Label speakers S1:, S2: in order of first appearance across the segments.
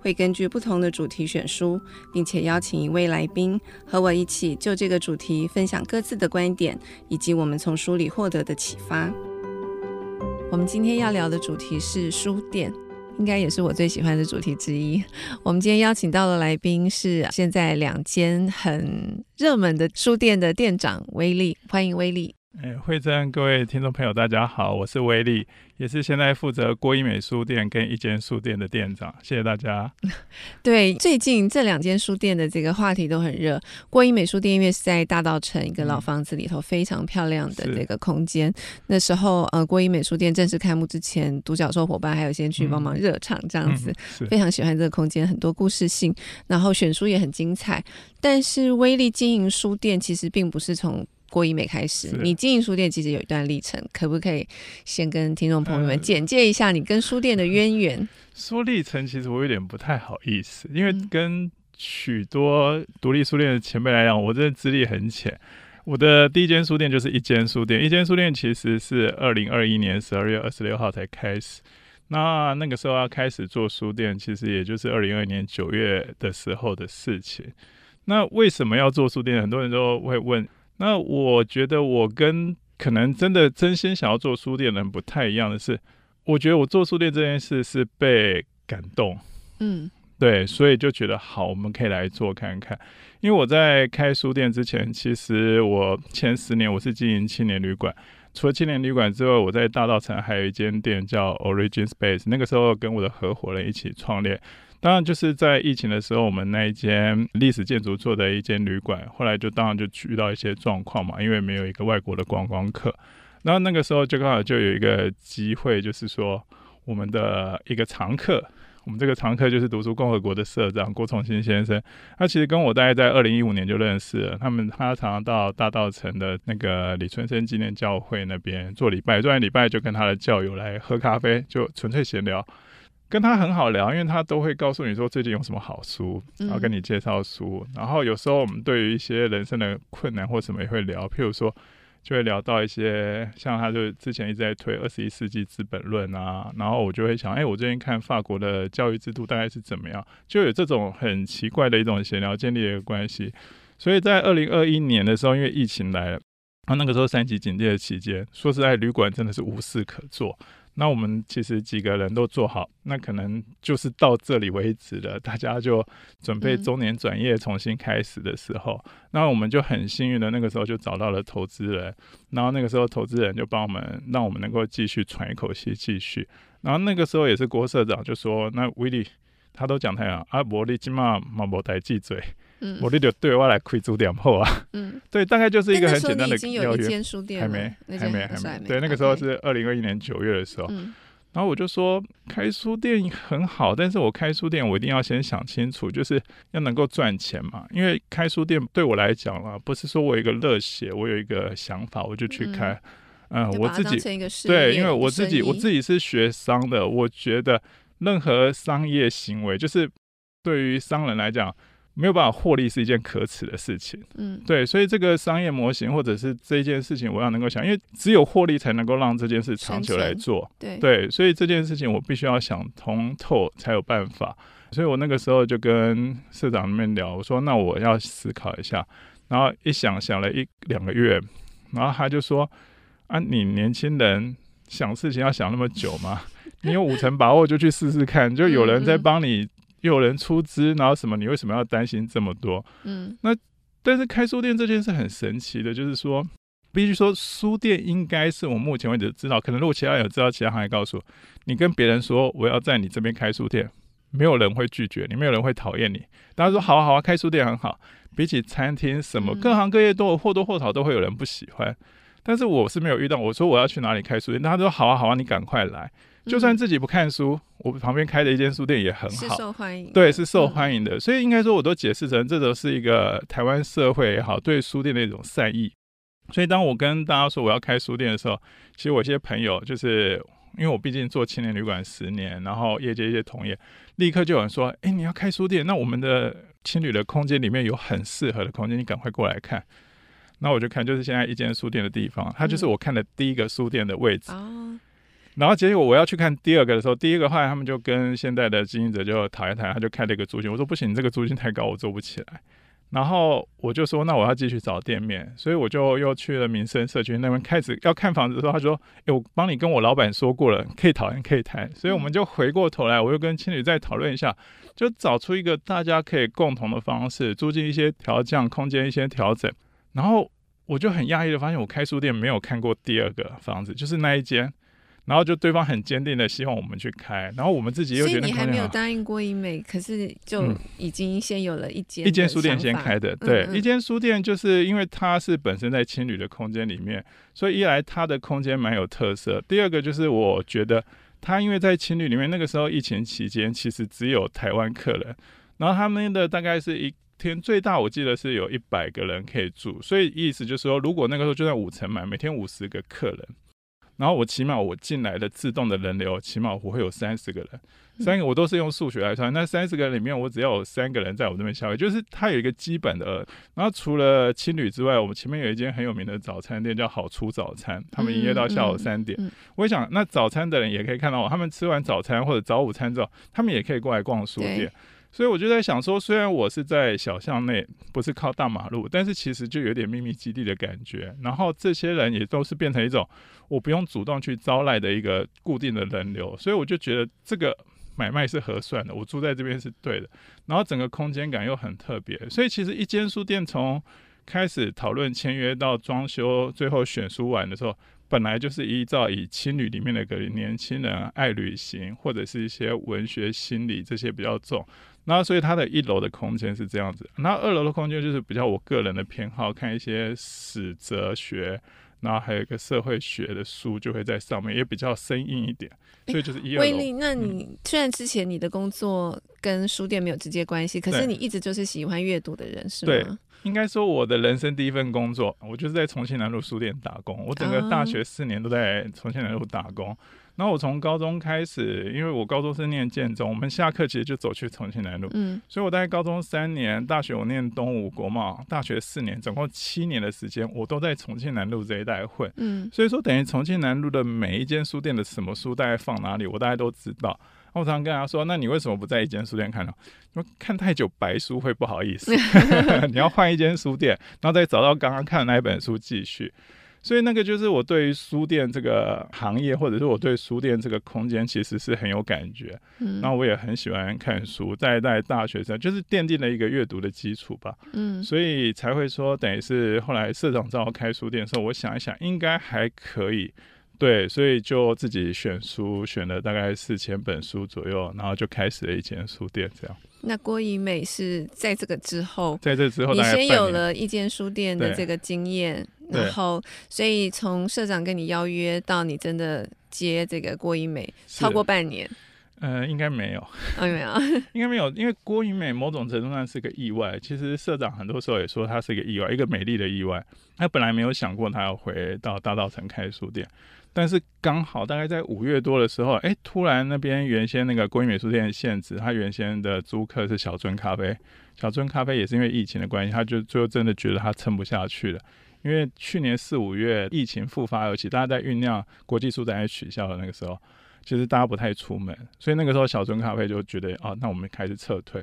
S1: 会根据不同的主题选书，并且邀请一位来宾和我一起就这个主题分享各自的观点，以及我们从书里获得的启发。我们今天要聊的主题是书店，应该也是我最喜欢的主题之一。我们今天邀请到的来宾是现在两间很热门的书店的店长威利，欢迎威利。
S2: 哎，慧珍，各位听众朋友，大家好，我是威利，也是现在负责郭一美书店跟一间书店的店长。谢谢大家。
S1: 对，最近这两间书店的这个话题都很热。郭一美书店因为是在大道城一个老房子里头，非常漂亮的这个空间。嗯、那时候，呃，郭一美书店正式开幕之前，独角兽伙伴还有先去帮忙热场，这样子、嗯、非常喜欢这个空间，很多故事性，然后选书也很精彩。但是，威力经营书店其实并不是从郭一美开始，你经营书店其实有一段历程，可不可以先跟听众朋友们简介一下你跟书店的渊源？
S2: 说历程其实我有点不太好意思，因为跟许多独立书店的前辈来讲，我真的资历很浅。我的第一间书店就是一间书店，一间书店其实是二零二一年十二月二十六号才开始。那那个时候要开始做书店，其实也就是二零二一年九月的时候的事情。那为什么要做书店？很多人都会问。那我觉得我跟可能真的真心想要做书店的人不太一样的是，我觉得我做书店这件事是被感动，嗯，对，所以就觉得好，我们可以来做看看。因为我在开书店之前，其实我前十年我是经营青年旅馆，除了青年旅馆之外，我在大道城还有一间店叫 Origin Space，那个时候跟我的合伙人一起创立。当然，就是在疫情的时候，我们那一间历史建筑做的一间旅馆，后来就当然就遇到一些状况嘛，因为没有一个外国的观光客。然后那个时候就刚好就有一个机会，就是说我们的一个常客，我们这个常客就是读书共和国的社长郭崇新先生，他其实跟我大概在二零一五年就认识了。他们他常常到大道城的那个李春生纪念教会那边做礼拜，做完礼拜就跟他的教友来喝咖啡，就纯粹闲聊。跟他很好聊，因为他都会告诉你说最近有什么好书，然后跟你介绍书。嗯、然后有时候我们对于一些人生的困难或什么也会聊，譬如说就会聊到一些像他就之前一直在推《二十一世纪资本论》啊，然后我就会想，哎，我最近看法国的教育制度大概是怎么样，就有这种很奇怪的一种闲聊建立的一个关系。所以在二零二一年的时候，因为疫情来了，啊，那个时候三级警戒的期间，说实在，旅馆真的是无事可做。那我们其实几个人都做好，那可能就是到这里为止了。大家就准备中年转业，重新开始的时候，嗯、那我们就很幸运的那个时候就找到了投资人，然后那个时候投资人就帮我们，让我们能够继续喘一口气继续。然后那个时候也是郭社长就说：“那威利他都讲太阳啊，伯利今嘛嘛无代记嘴。”嗯，我就对我来开书店铺啊。嗯，对，大概就是一个很简单的邀约。还没，还没，还没。对，那个时候是二零二一年九月的时候。嗯，然后我就说开书店很好，但是我开书店我一定要先想清楚，就是要能够赚钱嘛。因为开书店对我来讲啊，不是说我有一个热血，我有一个想法我就去开。嗯，我自己对，因为我自己我自己是学商的，我觉得任何商业行为，就是对于商人来讲。没有办法获利是一件可耻的事情，嗯，对，所以这个商业模型或者是这件事情，我要能够想，因为只有获利才能够让这件事长久来做，对对，所以这件事情我必须要想通透才有办法。所以我那个时候就跟社长那边聊，我说那我要思考一下，然后一想想了一两个月，然后他就说啊，你年轻人想事情要想那么久吗？你有五成把握就去试试看，就有人在帮你。又有人出资，然后什么？你为什么要担心这么多？嗯，那但是开书店这件事很神奇的，就是说，必须说书店应该是我目前为止知道，可能如果其他人有知道，其他行业告诉我，你跟别人说我要在你这边开书店，没有人会拒绝你，没有人会讨厌你。大家说好啊好啊，开书店很好。比起餐厅什么，各行各业都有或多或少都会有人不喜欢。但是我是没有遇到，我说我要去哪里开书店，大家说好啊好啊，你赶快来。就算自己不看书，嗯、我旁边开的一间书店也很好，
S1: 是受欢迎，
S2: 对，是受欢迎的。嗯、所以应该说，我都解释成这都是一个台湾社会也好，对书店的一种善意。所以当我跟大家说我要开书店的时候，其实我一些朋友就是因为我毕竟做青年旅馆十年，然后业界一些同业，立刻就有人说：“哎，你要开书店，那我们的青旅的空间里面有很适合的空间，你赶快过来看。”那我就看，就是现在一间书店的地方，它就是我看的第一个书店的位置。嗯、然后结果我要去看第二个的时候，第一个后来他们就跟现在的经营者就谈一谈，他就开了一个租金。我说不行，这个租金太高，我做不起来。然后我就说，那我要继续找店面，所以我就又去了民生社区那边开始要看房子的时候，他说：“哎，我帮你跟我老板说过了，可以讨论，可以谈。”所以我们就回过头来，我又跟青旅再讨论一下，就找出一个大家可以共同的方式，租金一些调降，空间一些调整，然后。我就很讶异的发现，我开书店没有看过第二个房子，就是那一间，然后就对方很坚定的希望我们去开，然后我们自己又觉得，所以
S1: 你还没有答应过医美，可是就已经先有了一间
S2: 一间书店先开的，对，嗯。嗯，一间书店就是因为它是本身在青旅的空间里面，所以一来它的空间蛮有特色，第二个就是我觉得它因为在青旅里面，那个时候疫情期间其实只有台湾客人，然后他们的大概是一。天最大，我记得是有一百个人可以住，所以意思就是说，如果那个时候就在五层满，每天五十个客人，然后我起码我进来的自动的人流，起码我会有三十个人，三个我都是用数学来算，那三十个人里面，我只要有三个人在我这边消费，就是它有一个基本的。然后除了青旅之外，我们前面有一间很有名的早餐店叫好出早餐，他们营业到下午三点。我想，那早餐的人也可以看到我，他们吃完早餐或者早午餐之后，他们也可以过来逛书店。所以我就在想说，虽然我是在小巷内，不是靠大马路，但是其实就有点秘密基地的感觉。然后这些人也都是变成一种我不用主动去招来的一个固定的人流，所以我就觉得这个买卖是合算的，我住在这边是对的。然后整个空间感又很特别，所以其实一间书店从开始讨论签约到装修，最后选书完的时候，本来就是依照以青旅里面的个年轻人爱旅行或者是一些文学心理这些比较重。那所以它的一楼的空间是这样子，那二楼的空间就是比较我个人的偏好，看一些史哲学，然后还有一个社会学的书就会在上面，也比较生硬一点。所以就是一二楼。威力，
S1: 那你、嗯、虽然之前你的工作跟书店没有直接关系，可是你一直就是喜欢阅读的人，是吗？
S2: 对，应该说我的人生第一份工作，我就是在重庆南路书店打工，我整个大学四年都在重庆南路打工。然后我从高中开始，因为我高中是念建中，我们下课其实就走去重庆南路，嗯，所以我大概高中三年，大学我念东吴国贸，大学四年，总共七年的时间，我都在重庆南路这一带混，嗯，所以说等于重庆南路的每一间书店的什么书大概放哪里，我大概都知道。我常常跟他说，那你为什么不在一间书店看呢？因为看太久白书会不好意思，你要换一间书店，然后再找到刚刚看的那一本书继续。所以那个就是我对于书店这个行业，或者是我对书店这个空间，其实是很有感觉。嗯，然后我也很喜欢看书，在在大学生就是奠定了一个阅读的基础吧。嗯，所以才会说，等于是后来社长找我开书店的时候，我想一想，应该还可以。对，所以就自己选书，选了大概四千本书左右，然后就开始了一间书店这样。
S1: 那郭怡美是在这个之后，
S2: 在这之后，
S1: 你先有了一间书店的这个经验，然后所以从社长跟你邀约到你真的接这个郭英美，超过半年。
S2: 呃，应该没有，
S1: 没有，
S2: 应该没有，因为郭英美某种程度上是个意外。其实社长很多时候也说他是一个意外，一个美丽的意外。他本来没有想过他要回到大道城开书店。但是刚好大概在五月多的时候，哎，突然那边原先那个郭英美书店的限制，他原先的租客是小樽咖啡，小樽咖啡也是因为疫情的关系，他就最后真的觉得他撑不下去了。因为去年四五月疫情复发而起，大家在酝酿国际书展要取消的那个时候，其实大家不太出门，所以那个时候小樽咖啡就觉得，哦，那我们开始撤退。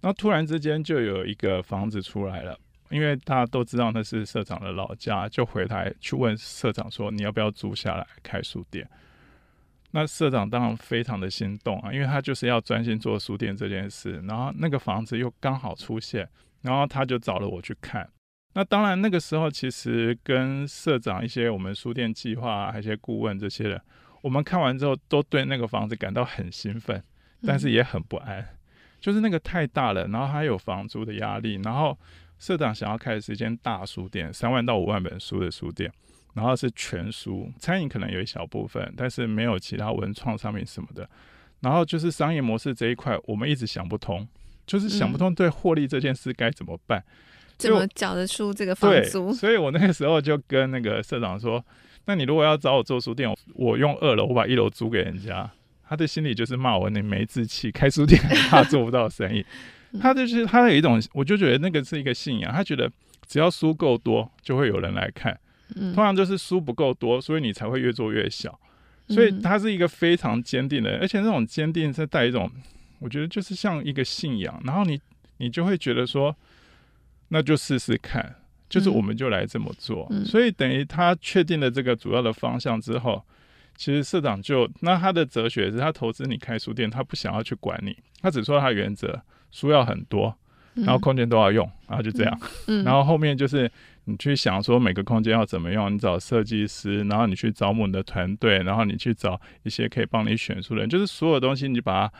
S2: 然后突然之间就有一个房子出来了。因为大家都知道那是社长的老家，就回来去问社长说：“你要不要租下来开书店？”那社长当然非常的心动啊，因为他就是要专心做书店这件事。然后那个房子又刚好出现，然后他就找了我去看。那当然那个时候其实跟社长一些我们书店计划还有一些顾问这些人，我们看完之后都对那个房子感到很兴奋，但是也很不安，嗯、就是那个太大了，然后还有房租的压力，然后。社长想要开的是一间大书店，三万到五万本书的书店。然后是全书，餐饮可能有一小部分，但是没有其他文创商品什么的。然后就是商业模式这一块，我们一直想不通，就是想不通对获利这件事该怎么办，嗯、
S1: 怎么缴得出这个房租？
S2: 所以我那个时候就跟那个社长说：“那你如果要找我做书店，我用二楼，我把一楼租给人家。”他的心里就是骂我：“你没志气，开书店很怕做不到生意。”他就是他有一种，我就觉得那个是一个信仰，他觉得只要书够多，就会有人来看。通常就是书不够多，所以你才会越做越小。所以他是一个非常坚定的，而且那种坚定是带一种，我觉得就是像一个信仰。然后你你就会觉得说，那就试试看，就是我们就来这么做。所以等于他确定了这个主要的方向之后，其实社长就那他的哲学是他投资你开书店，他不想要去管你，他只说他原则，书要很多，然后空间都要用，然后就这样。然后后面就是。你去想说每个空间要怎么用，你找设计师，然后你去招募你的团队，然后你去找一些可以帮你选书的人，就是所有东西你把它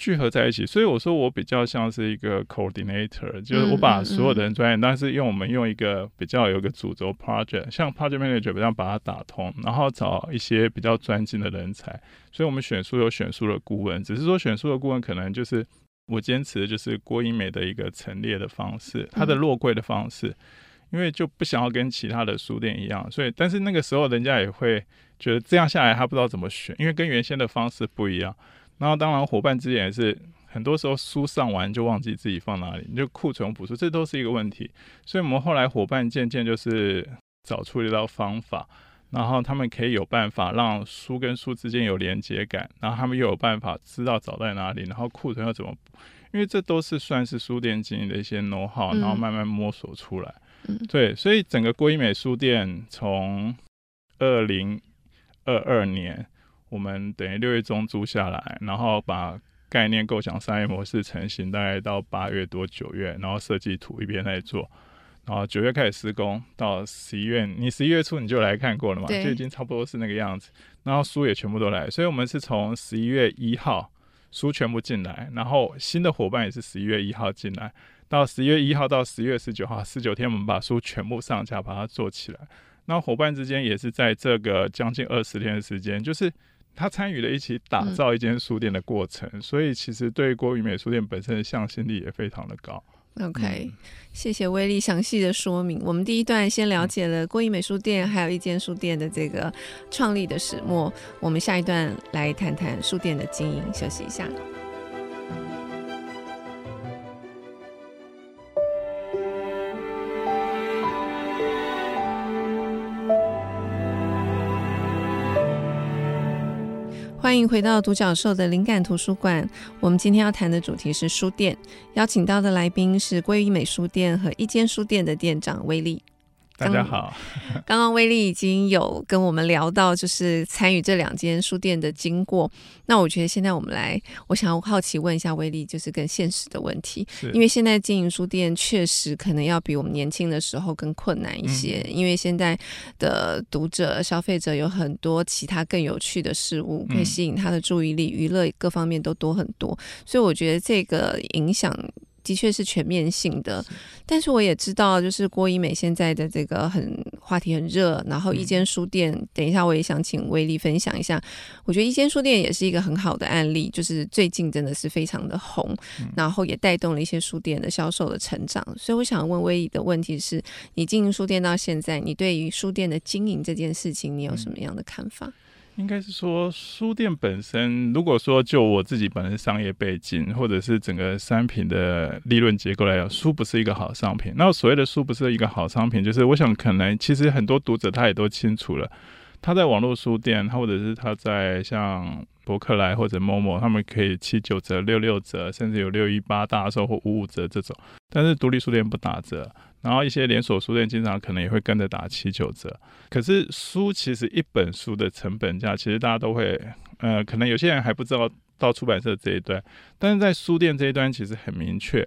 S2: 聚合在一起。所以我说我比较像是一个 coordinator，就是我把所有的人专业，但是用我们用一个比较有一个主轴 project，像 project manager 比较把它打通，然后找一些比较专精的人才。所以我们选书有选书的顾问，只是说选书的顾问可能就是我坚持的就是郭英美的一个陈列的方式，它的落柜的方式。因为就不想要跟其他的书店一样，所以但是那个时候人家也会觉得这样下来他不知道怎么选，因为跟原先的方式不一样。然后当然伙伴之间也是很多时候书上完就忘记自己放哪里，你就库存补书，这都是一个问题。所以我们后来伙伴渐渐就是找出一道方法，然后他们可以有办法让书跟书之间有连接感，然后他们又有办法知道找在哪里，然后库存要怎么补，因为这都是算是书店经营的一些 know how，然后慢慢摸索出来。对，所以整个郭英美书店从二零二二年，我们等于六月中租下来，然后把概念构想、商业模式成型，大概到八月多九月，然后设计图一边在做，然后九月开始施工，到十一月，你十一月初你就来看过了嘛？就已经差不多是那个样子，然后书也全部都来，所以我们是从十一月一号书全部进来，然后新的伙伴也是十一月一号进来。到十一月一号到十月十九号，十九天我们把书全部上架，把它做起来。那伙伴之间也是在这个将近二十天的时间，就是他参与了一起打造一间书店的过程，嗯、所以其实对郭宇美书店本身的向心力也非常的高。
S1: OK，、嗯、谢谢威力详细的说明。我们第一段先了解了郭宇美书店还有一间书店的这个创立的始末，我们下一段来谈谈书店的经营。休息一下。欢迎回到独角兽的灵感图书馆。我们今天要谈的主题是书店，邀请到的来宾是归一美书店和一间书店的店长威利。
S2: 大家好，
S1: 刚刚威力已经有跟我们聊到，就是参与这两间书店的经过。那我觉得现在我们来，我想要好奇问一下威力，就是更现实的问题。因为现在经营书店确实可能要比我们年轻的时候更困难一些，嗯、因为现在的读者、消费者有很多其他更有趣的事物可以吸引他的注意力，娱乐各方面都多很多，所以我觉得这个影响。的确是全面性的，但是我也知道，就是郭一美现在的这个很话题很热，然后一间书店，嗯、等一下我也想请威力分享一下。我觉得一间书店也是一个很好的案例，就是最近真的是非常的红，嗯、然后也带动了一些书店的销售的成长。所以我想问威力的问题是：你经营书店到现在，你对于书店的经营这件事情，你有什么样的看法？嗯
S2: 应该是说，书店本身，如果说就我自己本身商业背景，或者是整个商品的利润结构来讲，书不是一个好商品。那所谓的书不是一个好商品，就是我想可能其实很多读者他也都清楚了，他在网络书店，或者是他在像博客来或者 Momo，他们可以七九折、六六折，甚至有六一八大售或五五折这种，但是独立书店不打折。然后一些连锁书店经常可能也会跟着打七九折，可是书其实一本书的成本价，其实大家都会，呃，可能有些人还不知道到出版社这一端，但是在书店这一端其实很明确，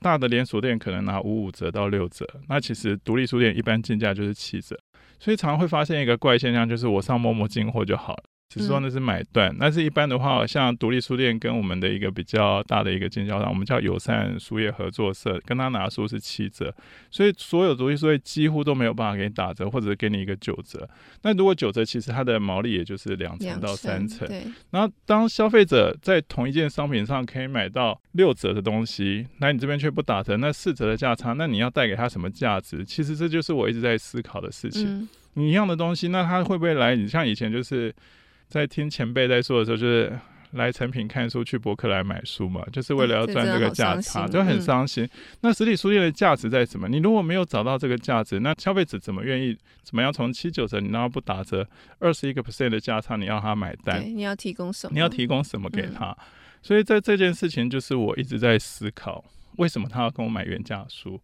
S2: 大的连锁店可能拿五五折到六折，那其实独立书店一般进价就是七折，所以常常会发现一个怪现象，就是我上 Momo 进货就好了，只是说那是买断，但是一般的话，像独立书店跟我们的一个比较大的一个经销商，我们叫友善书业合作社，跟他拿书是七折，所以所有独立书店几乎都没有办法给你打折，或者是给你一个九折。那如果九折，其实它的毛利也就是两成到三成。对。然后当消费者在同一件商品上可以买到六折的东西，那你这边却不打折，那四折的价差，那你要带给他什么价值？其实这就是我一直在思考的事情。嗯、你一样的东西，那他会不会来？你像以前就是。在听前辈在说的时候，就是来成品看书，去博客来买书嘛，就是为了要赚这个价差，就很伤心。那实体书店的价值在什么？你如果没有找到这个价值，那消费者怎么愿意？怎么样从七九折，你让他不打折，二十一个 percent 的价差，你要他买单？
S1: 你要提供什么？
S2: 你要提供什么给他？所以在这件事情，就是我一直在思考，为什么他要跟我买原价书？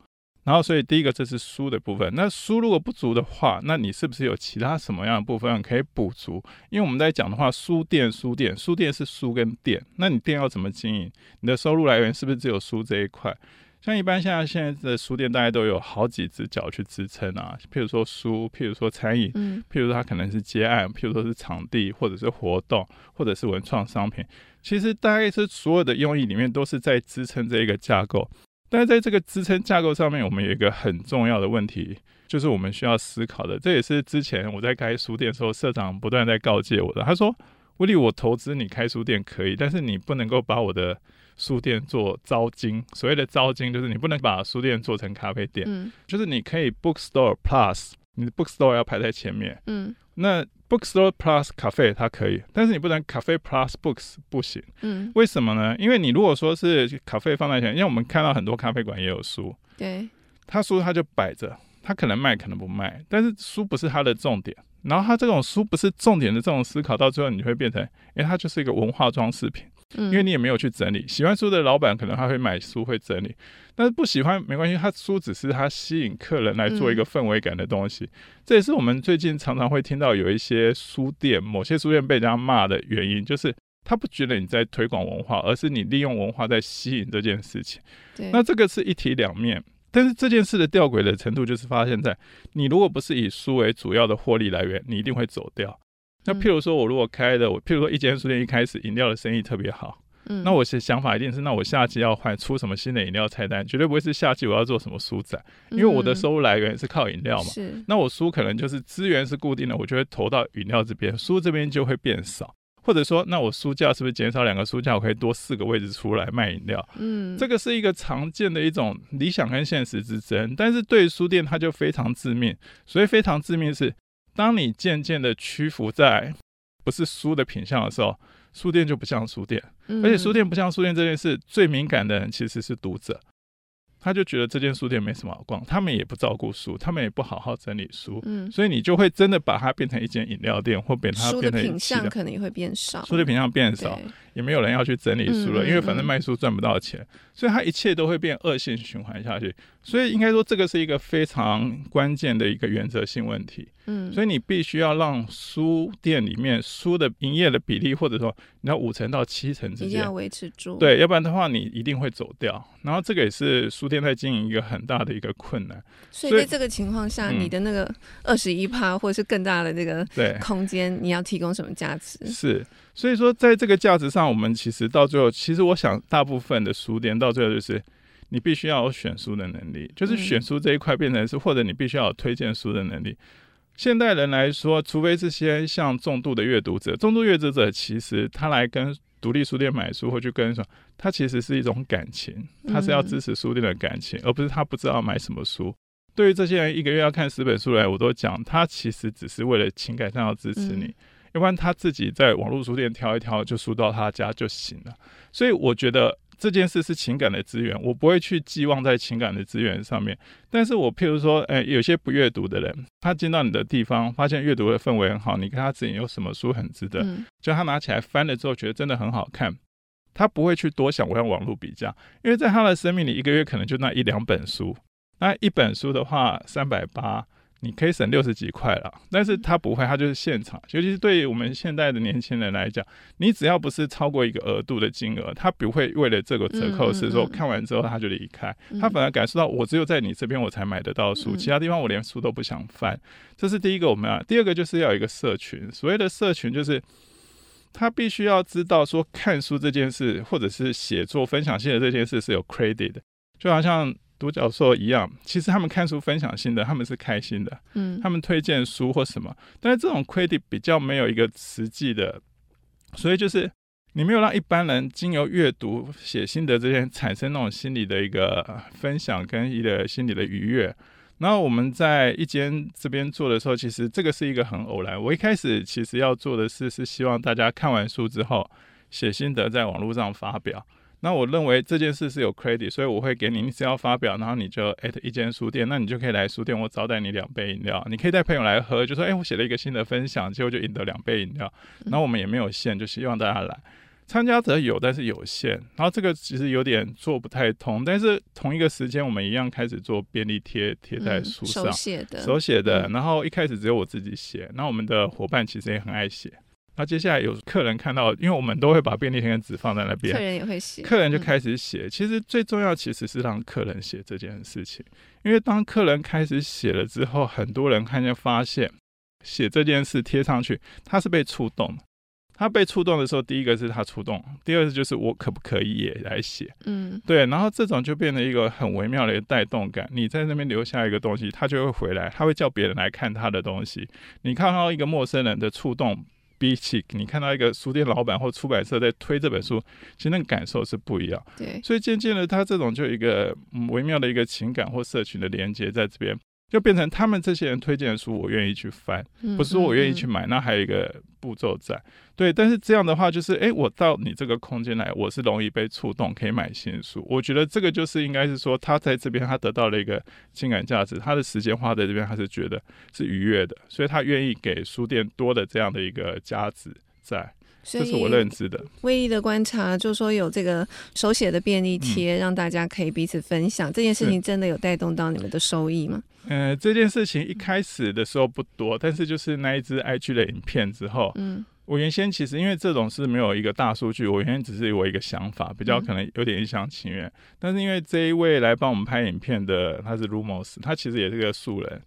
S2: 然后，所以第一个这是书的部分。那书如果不足的话，那你是不是有其他什么样的部分可以补足？因为我们在讲的话，书店、书店、书店是书跟店，那你店要怎么经营？你的收入来源是不是只有书这一块？像一般现在现在的书店，大家都有好几只脚去支撑啊。譬如说书，譬如说餐饮，譬如说它可能是接案，譬如说是场地，或者是活动，或者是文创商品。其实大概是所有的用意里面都是在支撑这一个架构。但是在这个支撑架构上面，我们有一个很重要的问题，就是我们需要思考的。这也是之前我在开书店的时候，社长不断在告诫我的。他说：“威利，我投资你开书店可以，但是你不能够把我的书店做招金。所谓的招金，就是你不能把书店做成咖啡店。嗯，就是你可以 bookstore plus，你的 bookstore 要排在前面。嗯，那。” Bookstore Plus Cafe 它可以，但是你不能 Cafe Plus Books 不行。嗯，为什么呢？因为你如果说是咖啡放在前，因为我们看到很多咖啡馆也有书，
S1: 对，
S2: 他书他就摆着，他可能卖可能不卖，但是书不是他的重点。然后他这种书不是重点的这种思考，到最后你会变成，因为它就是一个文化装饰品。嗯，因为你也没有去整理。喜欢书的老板可能他会买书会整理，但是不喜欢没关系，他书只是他吸引客人来做一个氛围感的东西。嗯，这也是我们最近常常会听到有一些书店，某些书店被人家骂的原因，就是他不觉得你在推广文化，而是你利用文化在吸引这件事情。那这个是一体两面。但是这件事的吊诡的程度，就是发现在你如果不是以书为主要的获利来源，你一定会走掉。那譬如说，我如果开的，我譬如说一间书店一开始饮料的生意特别好，嗯，那我的想法一定是，那我下季要换出什么新的饮料菜单，绝对不会是下季我要做什么书展，因为我的收入来源是靠饮料嘛。是，那我书可能就是资源是固定的，我就会投到饮料这边，书这边就会变少，或者说，那我书架是不是减少两个书架，我可以多四个位置出来卖饮料？嗯，这个是一个常见的一种理想跟现实之争，但是对书店它就非常致命，所以非常致命是。当你渐渐的屈服在不是书的品相的时候，书店就不像书店，而且书店不像书店这件事最敏感的人其实是读者。他就觉得这间书店没什么好逛，他们也不照顾书，他们也不好好整理书，嗯，所以你就会真的把它变成一间饮料店，或变它变成
S1: 品相可能也会变少，
S2: 书的品相变少，也没有人要去整理书了，嗯、因为反正卖书赚不到钱，嗯、所以它一切都会变恶性循环下去。所以应该说这个是一个非常关键的一个原则性问题，嗯，所以你必须要让书店里面书的营业的比例，或者说你要五成到七成之间，一定
S1: 要维持住，
S2: 对，要不然的话你一定会走掉。然后这个也是书店在经营一个很大的一个困难，
S1: 所以在这个情况下，嗯、你的那个二十一趴或者是更大的这个空间，你要提供什么价值？
S2: 是，所以说在这个价值上，我们其实到最后，其实我想大部分的书店到最后就是你必须要有选书的能力，就是选书这一块变成是，或者你必须要有推荐书的能力。现代人来说，除非这些像重度的阅读者，重度阅读者其实他来跟独立书店买书或去跟什么，他其实是一种感情，他是要支持书店的感情，嗯、而不是他不知道买什么书。对于这些人，一个月要看十本书来，我都讲，他其实只是为了情感上要支持你，嗯、要不然他自己在网络书店挑一挑就书到他家就行了。所以我觉得。这件事是情感的资源，我不会去寄望在情感的资源上面。但是我譬如说，哎，有些不阅读的人，他进到你的地方，发现阅读的氛围很好，你跟他指引有什么书很值得，嗯、就他拿起来翻了之后，觉得真的很好看，他不会去多想我要网络比价，因为在他的生命里，一个月可能就那一两本书，那一本书的话三百八。你可以省六十几块了，但是他不会，他就是现场。尤其是对于我们现在的年轻人来讲，你只要不是超过一个额度的金额，他不会为了这个折扣是说看完之后他就离开，他反而感受到我只有在你这边我才买得到书，其他地方我连书都不想翻。这是第一个我们啊，第二个就是要有一个社群。所谓的社群就是他必须要知道说看书这件事，或者是写作分享性的这件事是有 credit 的，就好像独角兽一样。其实他们看书分享心得，他们是开心的，嗯，他们推荐书或什么，但是这种 credit 比较没有一个实际的，所以就是你没有让一般人经由阅读写心得这些产生那种心理的一个分享跟一个心理的愉悦。然后我们在一间这边做的时候，其实这个是一个很偶然。我一开始其实要做的事是希望大家看完书之后写心得，在网络上发表。那我认为这件事是有 credit，所以我会给你，你只要发表，然后你就 at 一间书店，那你就可以来书店，我招待你两杯饮料。你可以带朋友来喝，就说：“哎，我写了一个新的分享，结果就赢得两杯饮料。”然后我们也没有限，就希望大家来。参加者有，但是有限。然后这个其实有点做不太通。但是同一个时间，我们一样开始做便利贴，贴在书上，
S1: 手写的，
S2: 手写的。然后一开始只有我自己写，那我们的伙伴其实也很爱写。那接下来有客人看到，因为我们都会把便利贴跟纸放在那边，
S1: 客人也会写，
S2: 客人就开始写。其实最重要其实是让客人写这件事情，因为当客人开始写了之后，很多人看见发现写这件事贴上去，他是被触动的。他被触动的时候，第一个是他触动，第二个就是我可不可以也来写？嗯，对，然后这种就变成一个很微妙的一个带动感。你在那边留下一个东西，他就会回来，他会叫别人来看他的东西。你看到一个陌生人的触动，比起你看到一个书店老板或出版社在推这本书，其实那个感受是不一样。
S1: 对，
S2: 所以渐渐的，他这种就一个微妙的一个情感或社群的连接在这边。就变成他们这些人推荐的书，我愿意去翻，不是说我愿意去买。那还有一个步骤在，对。但是这样的话，就是诶，我到你这个空间来，我是容易被触动，可以买新书。我觉得这个就是应该是说，他在这边他得到了一个情感价值，他的时间花在这边，他是觉得是愉悦的，所以他愿意给书店多的这样的一个价值在。这是我认知的。
S1: 威力的观察就是说，有这个手写的便利贴，让大家可以彼此分享。嗯、这件事情真的有带动到你们的收益吗？
S2: 嗯、呃，这件事情一开始的时候不多，但是就是那一支 IG 的影片之后，嗯，我原先其实因为这种是没有一个大数据，我原先只是我一个想法，比较可能有点一厢情愿。嗯、但是因为这一位来帮我们拍影片的，他是 Rumos，他其实也是个素人。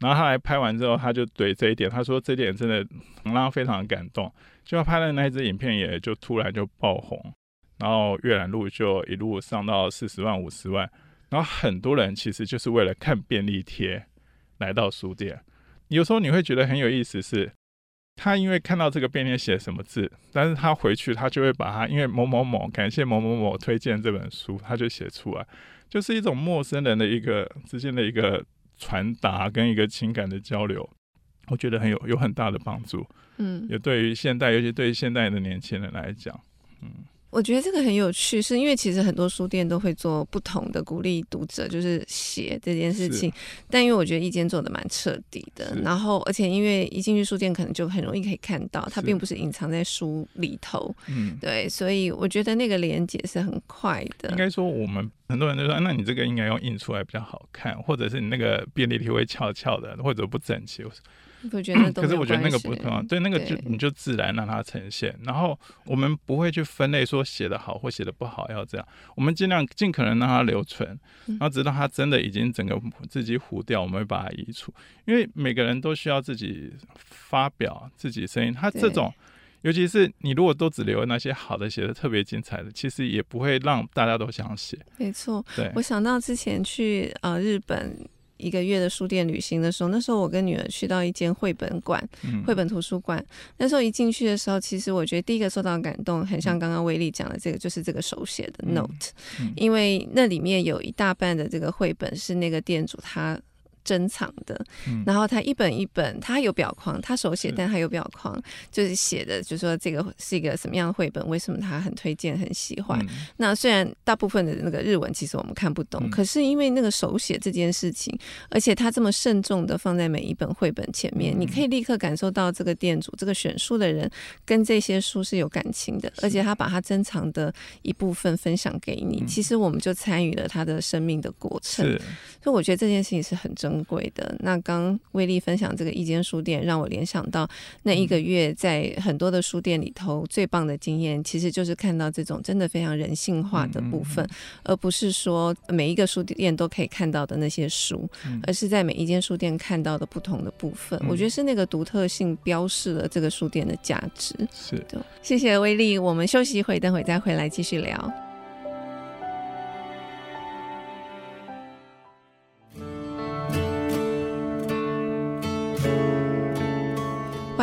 S2: 然后他来拍完之后，他就对这一点，他说这点真的让他非常的感动。就拍的那一支影片，也就突然就爆红，然后阅览录就一路上到四十万、五十万。然后很多人其实就是为了看便利贴来到书店。有时候你会觉得很有意思是，他因为看到这个便利贴写什么字，但是他回去他就会把他因为某某某感谢某某某推荐这本书，他就写出来，就是一种陌生人的一个之间的一个。传达跟一个情感的交流，我觉得很有有很大的帮助。嗯，也对于现代，尤其对于现代的年轻人来讲，嗯。
S1: 我觉得这个很有趣，是因为其实很多书店都会做不同的鼓励读者，就是写这件事情。但因为我觉得一间做的蛮彻底的，然后而且因为一进去书店可能就很容易可以看到，它并不是隐藏在书里头。嗯，对，所以我觉得那个连接是很快的。
S2: 应该说，我们很多人都说，那你这个应该用印出来比较好看，或者是你那个便利贴会翘翘的，或者不整齐。
S1: 我觉得
S2: 可是我觉得那个不重要，对，那个就你就自然让它呈现。然后我们不会去分类说写的好或写的不好要这样，我们尽量尽可能让它留存，然后直到它真的已经整个自己糊掉，我们会把它移除。因为每个人都需要自己发表自己声音，他这种，尤其是你如果都只留那些好的、写的特别精彩的，其实也不会让大家都想写。
S1: 没错，对，我想到之前去呃日本。一个月的书店旅行的时候，那时候我跟女儿去到一间绘本馆、绘本图书馆。那时候一进去的时候，其实我觉得第一个受到感动，很像刚刚威力讲的这个，就是这个手写的 note，因为那里面有一大半的这个绘本是那个店主他。珍藏的，然后他一本一本，他有表框，他手写，但他有表框，就是写的，就是说这个是一个什么样的绘本，为什么他很推荐、很喜欢。嗯、那虽然大部分的那个日文其实我们看不懂，嗯、可是因为那个手写这件事情，而且他这么慎重的放在每一本绘本前面，嗯、你可以立刻感受到这个店主、这个选书的人跟这些书是有感情的，而且他把他珍藏的一部分分享给你，嗯、其实我们就参与了他的生命的过程。所以我觉得这件事情是很重珍贵的。那刚威力分享这个一间书店，让我联想到那一个月在很多的书店里头最棒的经验，其实就是看到这种真的非常人性化的部分，而不是说每一个书店都可以看到的那些书，而是在每一间书店看到的不同的部分。我觉得是那个独特性标示了这个书店的价值。
S2: 是的，
S1: 谢谢威力，我们休息一会，等会再回来继续聊。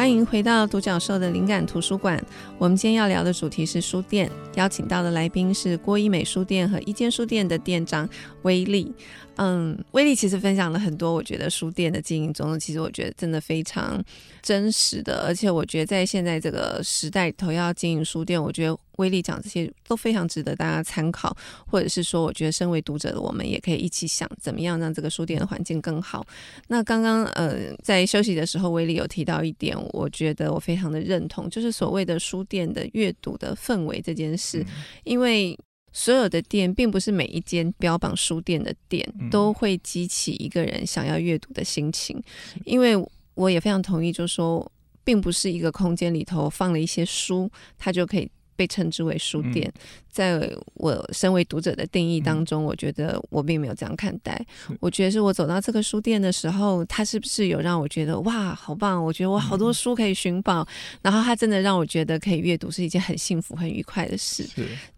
S1: 欢迎回到独角兽的灵感图书馆。我们今天要聊的主题是书店，邀请到的来宾是郭一美书店和一间书店的店长威利。嗯，威利其实分享了很多，我觉得书店的经营中，其实我觉得真的非常真实的，而且我觉得在现在这个时代头要经营书店，我觉得威力讲这些都非常值得大家参考，或者是说，我觉得身为读者的我们也可以一起想，怎么样让这个书店的环境更好。那刚刚呃在休息的时候，威力有提到一点，我觉得我非常的认同，就是所谓的书店的阅读的氛围这件事，因为。所有的店，并不是每一间标榜书店的店都会激起一个人想要阅读的心情，因为我也非常同意，就是说，并不是一个空间里头放了一些书，它就可以被称之为书店。在我身为读者的定义当中，我觉得我并没有这样看待。我觉得是我走到这个书店的时候，它是不是有让我觉得哇，好棒！我觉得我好多书可以寻宝，然后它真的让我觉得可以阅读是一件很幸福、很愉快的事。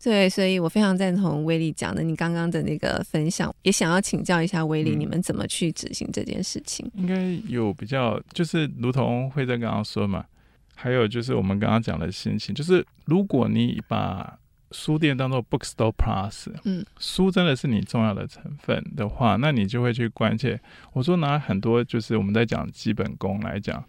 S1: 对，所以我非常赞同威力讲的，你刚刚的那个分享，也想要请教一下威力，你们怎么去执行这件事情？
S2: 应该有比较，就是如同慧珍刚刚说嘛，还有就是我们刚刚讲的心情，就是如果你把书店当做 bookstore plus，嗯，书真的是你重要的成分的话，那你就会去关切。我说拿很多就是我们在讲基本功来讲，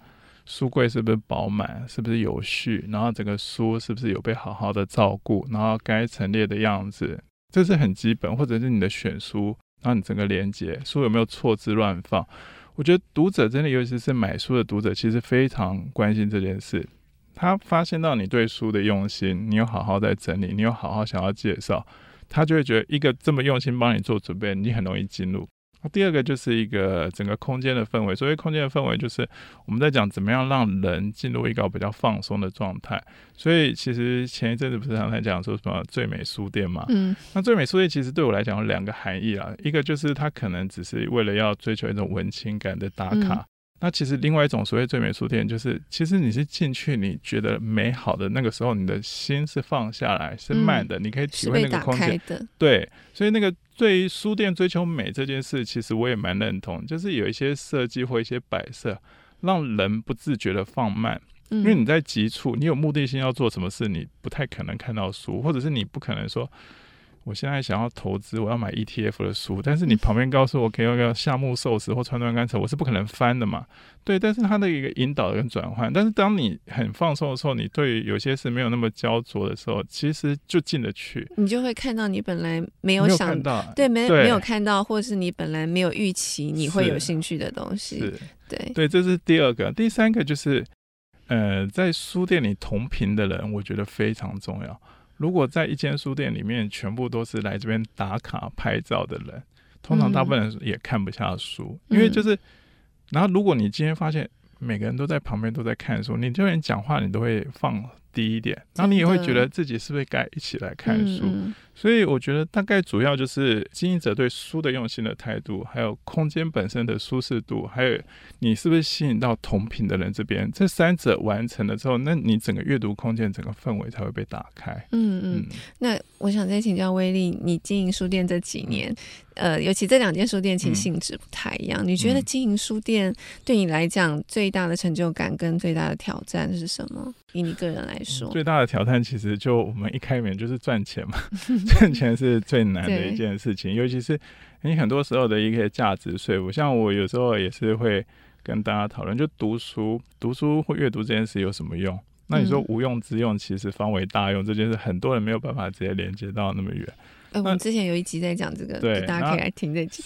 S2: 书柜是不是饱满，是不是有序，然后整个书是不是有被好好的照顾，然后该陈列的样子，这是很基本。或者是你的选书，然后你整个连接书有没有错字乱放，我觉得读者真的，尤其是买书的读者，其实非常关心这件事。他发现到你对书的用心，你有好好在整理，你有好好想要介绍，他就会觉得一个这么用心帮你做准备，你很容易进入。第二个就是一个整个空间的氛围，所谓空间的氛围，就是我们在讲怎么样让人进入一个比较放松的状态。所以其实前一阵子不是常常讲说什么最美书店嘛？嗯，那最美书店其实对我来讲有两个含义啊，一个就是它可能只是为了要追求一种文青感的打卡。嗯那其实另外一种所谓最美书店，就是其实你是进去，你觉得美好的那个时候，你的心是放下来，是慢的，嗯、你可以体会那个空间。对，所以那个对于书店追求美这件事，其实我也蛮认同，就是有一些设计或一些摆设，让人不自觉的放慢。因为你在急促，你有目的性要做什么事，你不太可能看到书，或者是你不可能说。我现在想要投资，我要买 ETF 的书，但是你旁边告诉我可以用个夏目寿司或川端康成，我是不可能翻的嘛。对，但是它的一个引导跟转换，但是当你很放松的时候，你对有些事没有那么焦灼的时候，其实就进得去。你
S1: 就会看到你本来没有想到，对，没没有看到，或是你本来没有预期你会有兴趣的东西。对，
S2: 对，这是第二个，第三个就是，呃，在书店里同频的人，我觉得非常重要。如果在一间书店里面，全部都是来这边打卡拍照的人，通常大部分人也看不下书，嗯、因为就是，然后如果你今天发现每个人都在旁边都在看书，你就连讲话你都会放低一点，然后你也会觉得自己是不是该一起来看书。所以我觉得大概主要就是经营者对书的用心的态度，还有空间本身的舒适度，还有你是不是吸引到同频的人这边，这三者完成了之后，那你整个阅读空间整个氛围才会被打开。
S1: 嗯嗯。那我想再请教威力，你经营书店这几年，呃，尤其这两间书店其实性质不太一样，嗯、你觉得经营书店对你来讲最大的成就感跟最大的挑战是什么？以你个人来说，
S2: 最大的挑战其实就我们一开门就是赚钱嘛。赚钱是最难的一件事情，尤其是你很多时候的一些价值税务。像我有时候也是会跟大家讨论，就读书、读书或阅读这件事有什么用？那你说无用之用，其实方为大用。这件事很多人没有办法直接连接到那么远。
S1: 呃，我们之前有一集在讲这个，对，大家可以来听这集。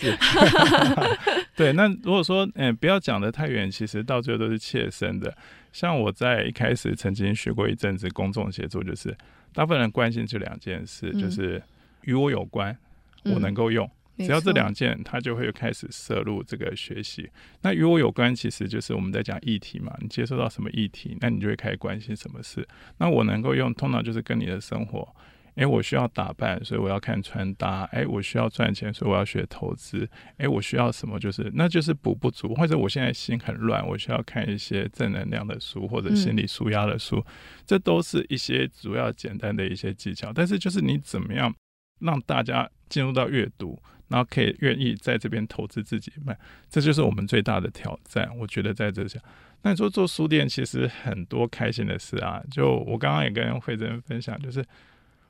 S2: 对，那如果说嗯，不要讲的太远，其实到最后都是切身的。像我在一开始曾经学过一阵子公众写作，就是。大部分人关心这两件事，嗯、就是与我有关，我能够用，只要这两件，他就会开始摄入这个学习。那与我有关，其实就是我们在讲议题嘛。你接受到什么议题，那你就会开始关心什么事。那我能够用，通常就是跟你的生活。诶，我需要打扮，所以我要看穿搭。诶，我需要赚钱，所以我要学投资。诶，我需要什么？就是那就是补不足，或者我现在心很乱，我需要看一些正能量的书或者心理舒压的书。嗯。这都是一些主要简单的一些技巧。但是就是你怎么样让大家进入到阅读，然后可以愿意在这边投资自己，卖这就是我们最大的挑战。我觉得在这下，那你说做书店其实很多开心的事啊。就我刚刚也跟慧珍分享，就是。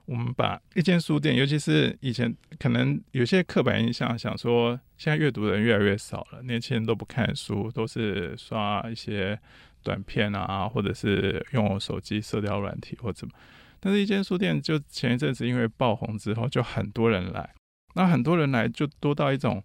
S2: 我们把一间书店，尤其是以前可能有些刻板印象，想说现在阅读的人越来越少了，年轻人都不看书，都是刷一些短片啊，或者是用手机社交软体或怎么。但是，一间书店就前一阵子因为爆红之后，就很多人来，那很多人来就多到一种，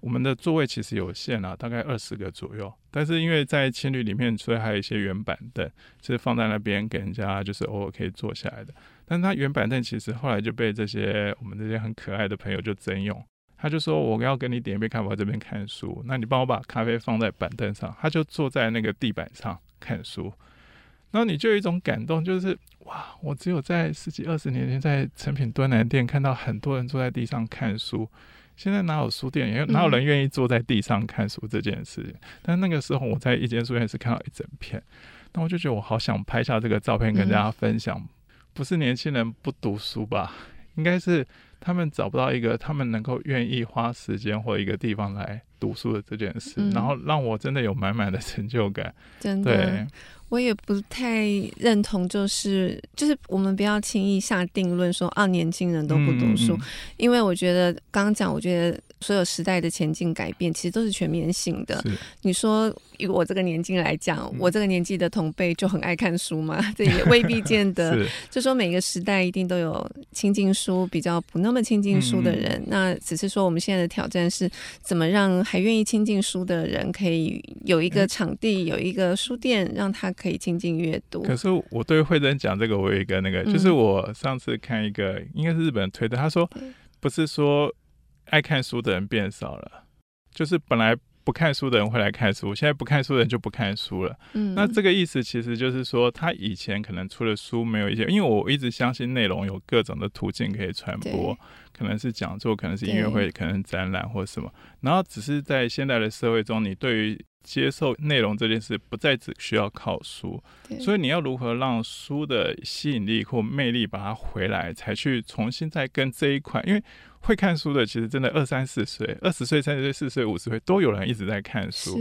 S2: 我们的座位其实有限啊，大概二十个左右。但是因为在青旅里面，所以还有一些原板凳，是放在那边给人家就是偶尔可以坐下来的。但他原板凳其实后来就被这些我们这些很可爱的朋友就征用，他就说，我要跟你点一杯咖啡，我在这边看书，那你帮我把咖啡放在板凳上，他就坐在那个地板上看书，然后你就有一种感动，就是哇，我只有在十几二十年前在成品敦南店看到很多人坐在地上看书，现在哪有书店，也哪有人愿意坐在地上看书这件事。情？但那个时候我在一间书店是看到一整片，那我就觉得我好想拍下这个照片跟大家分享。不是年轻人不读书吧？应该是他们找不到一个他们能够愿意花时间或一个地方来读书的这件事，嗯、然后让我真的有满满的成就感。
S1: 真的，
S2: 对，
S1: 我也不太认同，就是就是我们不要轻易下定论说啊，年轻人都不读书，嗯嗯、因为我觉得刚刚讲，我觉得。所有时代的前进改变，其实都是全面性的。你说以我这个年纪来讲，嗯、我这个年纪的同辈就很爱看书嘛？这也未必见得。就说每个时代一定都有亲近书比较不那么亲近书的人。嗯、那只是说我们现在的挑战是，怎么让还愿意亲近书的人可以有一个场地，嗯、有一个书店，让他可以亲近阅读。
S2: 可是我对慧珍讲这个，我有一个那个，就是我上次看一个，应该是日本人推的，他说不是说。爱看书的人变少了，就是本来不看书的人会来看书，现在不看书的人就不看书了。嗯，那这个意思其实就是说，他以前可能出了书没有一些，因为我一直相信内容有各种的途径可以传播，可能是讲座，可能是音乐会，可能展览或什么。然后只是在现代的社会中，你对于接受内容这件事不再只需要靠书，所以你要如何让书的吸引力或魅力把它回来，才去重新再跟这一款，因为。会看书的，其实真的二三四岁、二十岁、三十岁、四十岁、五十岁都有人一直在看书。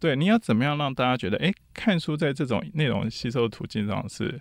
S2: 对，你要怎么样让大家觉得，哎，看书在这种内容吸收途径上是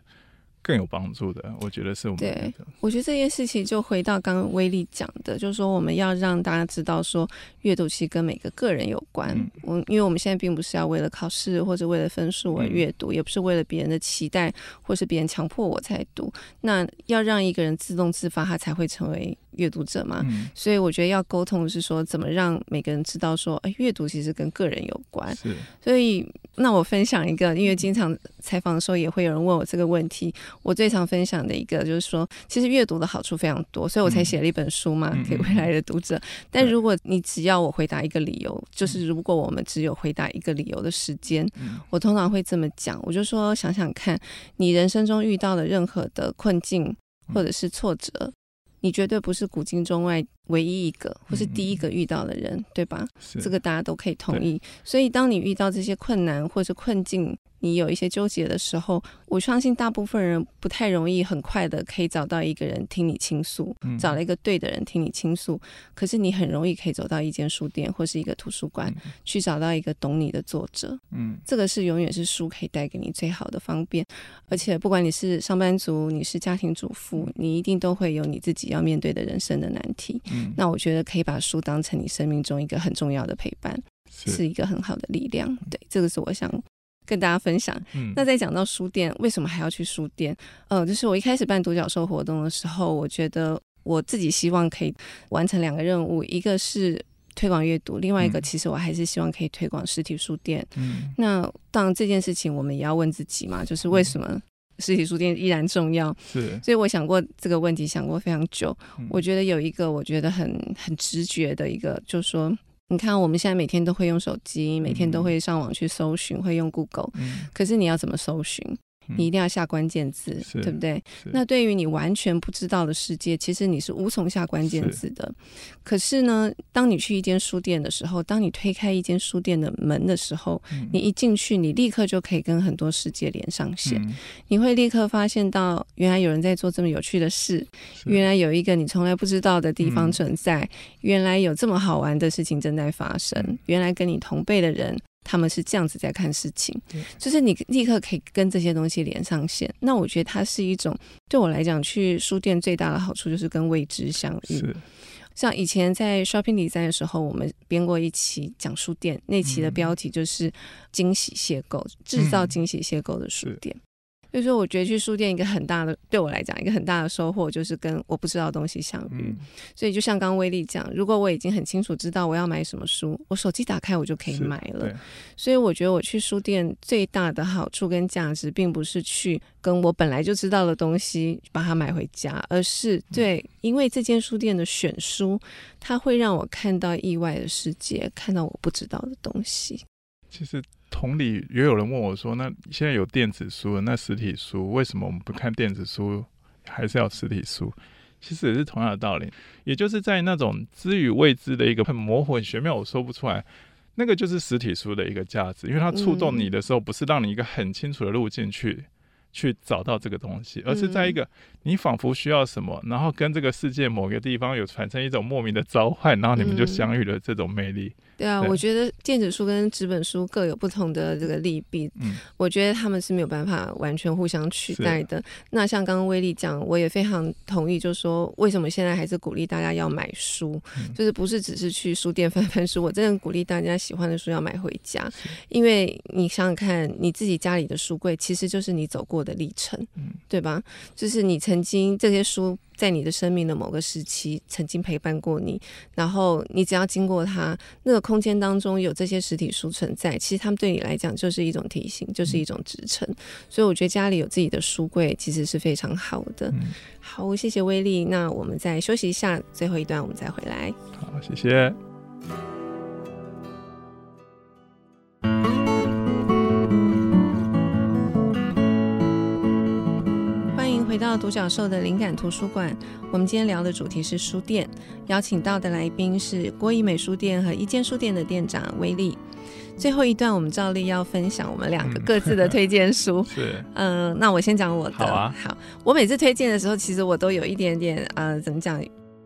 S2: 更有帮助的？我觉得是我们。对，
S1: 我觉得这件事情就回到刚刚威力讲的，就是说我们要让大家知道，说阅读其实跟每个个人有关。我、嗯、因为我们现在并不是要为了考试或者为了分数而阅读，嗯、也不是为了别人的期待或是别人强迫我才读。那要让一个人自动自发，他才会成为。阅读者嘛，嗯、所以我觉得要沟通的是说，怎么让每个人知道说，哎，阅读其实跟个人有关。是，所以那我分享一个，因为经常采访的时候也会有人问我这个问题。我最常分享的一个就是说，其实阅读的好处非常多，所以我才写了一本书嘛，嗯、给未来的读者。嗯、但如果你只要我回答一个理由，就是如果我们只有回答一个理由的时间，嗯、我通常会这么讲，我就说，想想看你人生中遇到的任何的困境或者是挫折。你绝对不是古今中外唯一一个，或是第一个遇到的人，嗯、对吧？是这个大家都可以同意。所以，当你遇到这些困难或者困境，你有一些纠结的时候，我相信大部分人不太容易很快的可以找到一个人听你倾诉，嗯、找了一个对的人听你倾诉。可是你很容易可以走到一间书店或是一个图书馆，嗯、去找到一个懂你的作者。嗯，这个是永远是书可以带给你最好的方便。而且不管你是上班族，你是家庭主妇，你一定都会有你自己要面对的人生的难题。嗯，那我觉得可以把书当成你生命中一个很重要的陪伴，是，是一个很好的力量。对，这个是我想。跟大家分享。嗯，那再讲到书店，为什么还要去书店？呃，就是我一开始办独角兽活动的时候，我觉得我自己希望可以完成两个任务，一个是推广阅读，另外一个其实我还是希望可以推广实体书店。嗯，那当然这件事情我们也要问自己嘛，就是为什么实体书店依然重要。
S2: 是，
S1: 所以我想过这个问题，想过非常久。
S2: 嗯、
S1: 我觉得有一个，我觉得很很直觉的一个，就是说，你看我们现在每天都会用手机，每天都会上网去搜寻，嗯、会用 Google，
S2: 嗯、
S1: 可是你要怎么搜寻？你一定要下关键字，
S2: 是
S1: 对不对？那对于你完全不知道的世界，其实你是无从下关键字的。是可是呢，当你去一间书店的时候，当你推开一间书店的门的时候，嗯、你一进去，你立刻就可以跟很多世界连上线。嗯、你会立刻发现到，原来有人在做这么有趣的事，原来有一个你从来不知道的地方存在，嗯、原来有这么好玩的事情正在发生，嗯、原来跟你同辈的人。他们是这样子在看事情，就是你立刻可以跟这些东西连上线。那我觉得它是一种对我来讲，去书店最大的好处就是跟未知相遇。是像以前在 Shopping Design 的时候，我们编过一期讲书店，那期的标题就是“惊喜邂逅”，制造惊喜邂逅的书店。嗯所以说，我觉得去书店一个很大的，对我来讲一个很大的收获就是跟我不知道的东西相遇。嗯、所以就像刚刚威力讲，如果我已经很清楚知道我要买什么书，我手机打开我就可以买了。所以我觉得我去书店最大的好处跟价值，并不是去跟我本来就知道的东西把它买回家，而是对，因为这间书店的选书，它会让我看到意外的世界，看到我不知道的东西。
S2: 其实。同理，也有人问我说：“那现在有电子书，那实体书为什么我们不看电子书，还是要实体书？”其实也是同样的道理，也就是在那种知与未知的一个很模糊、很玄妙，我说不出来，那个就是实体书的一个价值，因为它触动你的时候，不是让你一个很清楚的路径去去找到这个东西，而是在一个你仿佛需要什么，然后跟这个世界某个地方有产生一种莫名的召唤，然后你们就相遇了，这种魅力。
S1: 对啊，对。我觉得电子书跟纸本书各有不同的这个利弊，嗯，我觉得他们是没有办法完全互相取代的。那像刚刚威力讲，我也非常同意，就是说为什么现在还是鼓励大家要买书，嗯、就是不是只是去书店翻翻书，我真的鼓励大家喜欢的书要买回家，因为你想想看，你自己家里的书柜其实就是你走过的历程，嗯，对吧？就是你曾经这些书。在你的生命的某个时期，曾经陪伴过你，然后你只要经过它，那个空间当中有这些实体书存在，其实他们对你来讲就是一种提醒，就是一种支撑。嗯、所以我觉得家里有自己的书柜其实是非常好的。嗯、好，谢谢威力。那我们再休息一下，最后一段我们再回来。
S2: 好，谢
S1: 谢。到独角兽的灵感图书馆，我们今天聊的主题是书店，邀请到的来宾是郭怡美书店和一间书店的店长威力。最后一段，我们照例要分享我们两个各自的 推荐书。
S2: 是，
S1: 嗯，那我先讲我的。
S2: 好啊，
S1: 好。我每次推荐的时候，其实我都有一点点，呃，怎么讲？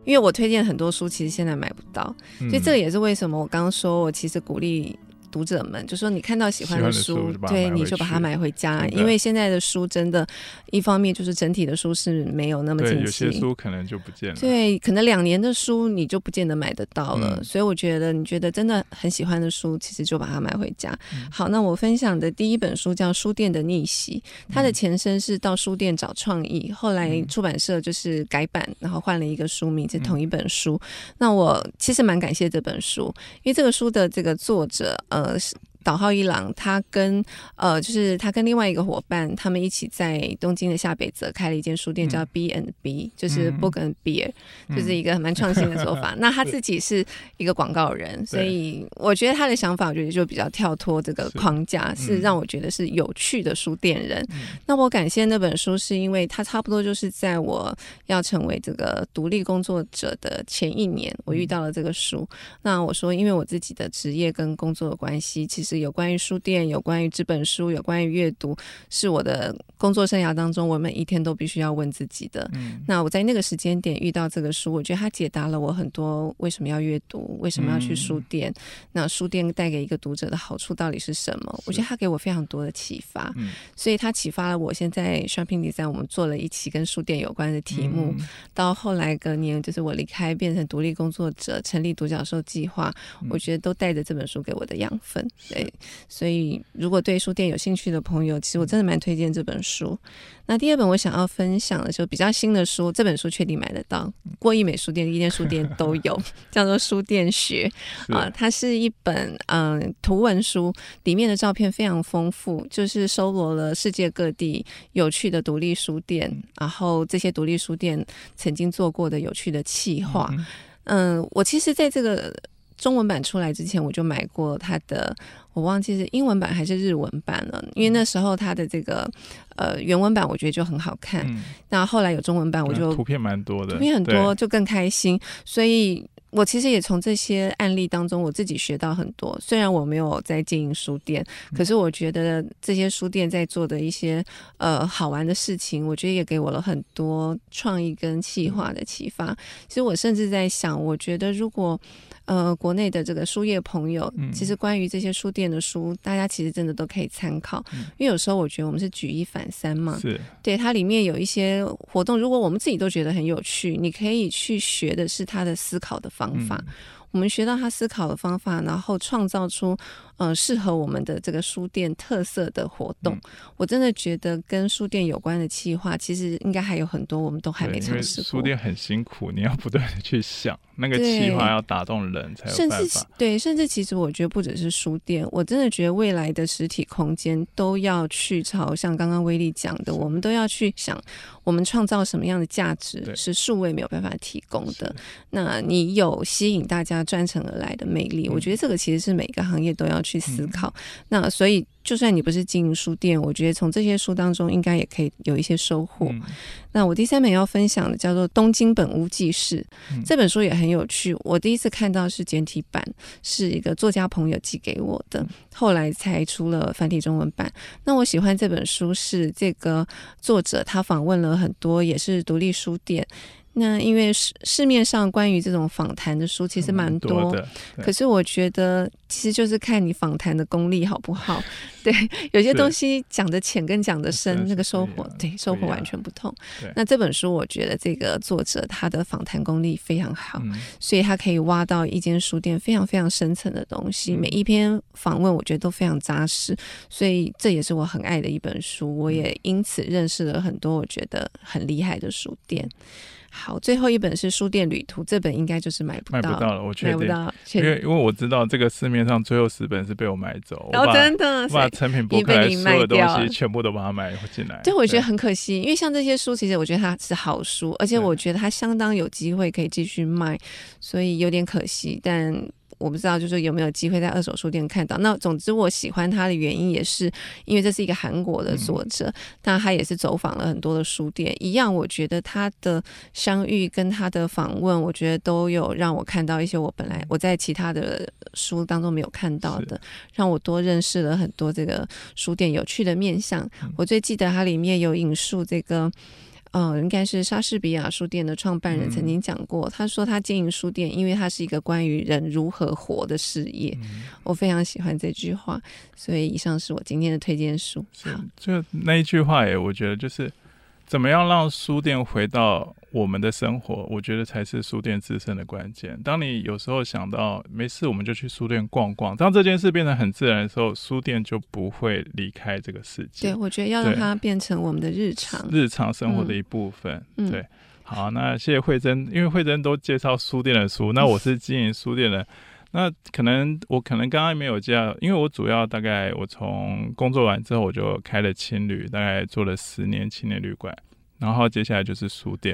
S1: 因为我推荐很多书，其实现在买不到，所以这也是为什么我刚刚说我其实鼓励。读者们就说：“你看到喜欢的
S2: 书，
S1: 对，你就把它买回家。因为现在的书真的，一方面就是整体的书是没有那么精细，
S2: 有些书可能就不见了。
S1: 对，可能两年的书你就不见得买得到了。嗯、所以我觉得，你觉得真的很喜欢的书，其实就把它买回家。嗯、好，那我分享的第一本书叫《书店的逆袭》，它的前身是到书店找创意，后来出版社就是改版，然后换了一个书名，是同一本书。嗯、那我其实蛮感谢这本书，因为这个书的这个作者，呃。”呃岛浩一郎，他跟呃，就是他跟另外一个伙伴，他们一起在东京的下北泽开了一间书店，叫 B and B，、嗯、就是 Book and Beer，、嗯、就是一个蛮创新的做法。嗯、那他自己是一个广告人，所以我觉得他的想法，我觉得就比较跳脱这个框架，是，是让我觉得是有趣的书店人。嗯、那我感谢那本书，是因为他差不多就是在我要成为这个独立工作者的前一年，我遇到了这个书。嗯、那我说，因为我自己的职业跟工作的关系，其实。有关于书店，有关于这本书，有关于阅读，是我的工作生涯当中，我每一天都必须要问自己的。嗯，那我在那个时间点遇到这个书，我觉得它解答了我很多为什么要阅读，为什么要去书店。嗯、那书店带给一个读者的好处到底是什么？我觉得它给我非常多的启发。嗯，所以它启发了我。现在 Shopping Design 我们做了一期跟书店有关的题目。嗯、到后来隔年，就是我离开，变成独立工作者，成立独角兽计划，嗯、我觉得都带着这本书给我的养分。对。所以，如果对书店有兴趣的朋友，其实我真的蛮推荐这本书书。那第二本我想要分享的就比较新的书，这本书确定买得到，过亿美书店、一店书店 都有，叫做《书店学》啊，它是一本嗯、呃、图文书，里面的照片非常丰富，就是收罗了世界各地有趣的独立书店，然后这些独立书店曾经做过的有趣的企划。嗯、呃，我其实在这个中文版出来之前，我就买过它的。我忘记是英文版还是日文版了，因为那时候它的这个呃原文版我觉得就很好看，那、嗯、后来有中文版我就、嗯、
S2: 图片蛮多的，
S1: 图片很多就更开心，所以我其实也从这些案例当中我自己学到很多。虽然我没有在经营书店，可是我觉得这些书店在做的一些呃好玩的事情，我觉得也给我了很多创意跟企划的启发。其实我甚至在想，我觉得如果呃，国内的这个书业朋友，其实关于这些书店的书，嗯、大家其实真的都可以参考，嗯、因为有时候我觉得我们是举一反三嘛。是，对，它里面有一些活动，如果我们自己都觉得很有趣，你可以去学的是他的思考的方法。嗯、我们学到他思考的方法，然后创造出。呃，适合我们的这个书店特色的活动，嗯、我真的觉得跟书店有关的企划，其实应该还有很多，我们都还没尝试过。
S2: 书店很辛苦，你要不断的去想那个企划，要打动人才有办法。
S1: 甚至对，甚至其实我觉得不只是书店，我真的觉得未来的实体空间都要去朝像刚刚威力讲的，我们都要去想，我们创造什么样的价值是数位没有办法提供的。那你有吸引大家专程而来的魅力，我觉得这个其实是每个行业都要。去思考，那所以就算你不是经营书店，我觉得从这些书当中应该也可以有一些收获。嗯、那我第三本要分享的叫做《东京本屋记事》，嗯、这本书也很有趣。我第一次看到是简体版，是一个作家朋友寄给我的，后来才出了繁体中文版。那我喜欢这本书是这个作者他访问了很多也是独立书店。那因为市市面上关于这种访谈的书其实蛮多，多的，可是我觉得其实就是看你访谈的功力好不好。对，有些东西讲的浅跟讲的深，那个收获对收获完全不同。那这本书我觉得这个作者他的访谈功力非常好，嗯、所以他可以挖到一间书店非常非常深层的东西。嗯、每一篇访问我觉得都非常扎实，所以这也是我很爱的一本书。我也因此认识了很多我觉得很厉害的书店。好，最后一本是《书店旅途》，这本应该就是买不到，
S2: 买不到了。我确定，
S1: 买不到，
S2: 因为因为我知道这个市面上最后十本是被我买走，
S1: 哦，真的，
S2: 我把成品博客来所有东西全部都把它买进来。
S1: 对，我觉得很可惜，因为像这些书，其实我觉得它是好书，而且我觉得它相当有机会可以继续卖，所以有点可惜，但。我不知道，就是有没有机会在二手书店看到。那总之，我喜欢他的原因也是因为这是一个韩国的作者，但他也是走访了很多的书店。一样，我觉得他的相遇跟他的访问，我觉得都有让我看到一些我本来我在其他的书当中没有看到的，让我多认识了很多这个书店有趣的面向。我最记得它里面有引述这个。嗯，应该是莎士比亚书店的创办人曾经讲过，嗯、他说他经营书店，因为它是一个关于人如何活的事业。嗯、我非常喜欢这句话，所以以上是我今天的推荐书。
S2: 是，就那一句话，也我觉得就是。怎么样让书店回到我们的生活？我觉得才是书店自身的关键。当你有时候想到没事，我们就去书店逛逛，当这件事变得很自然的时候，书店就不会离开这个世界。
S1: 对，我觉得要让它变成我们的日常、
S2: 日常生活的一部分。嗯、对，好，那谢谢慧珍，因为慧珍都介绍书店的书，那我是经营书店的。那可能我可能刚刚没有介绍，因为我主要大概我从工作完之后我就开了青旅，大概做了十年青年旅馆，然后接下来就是书店。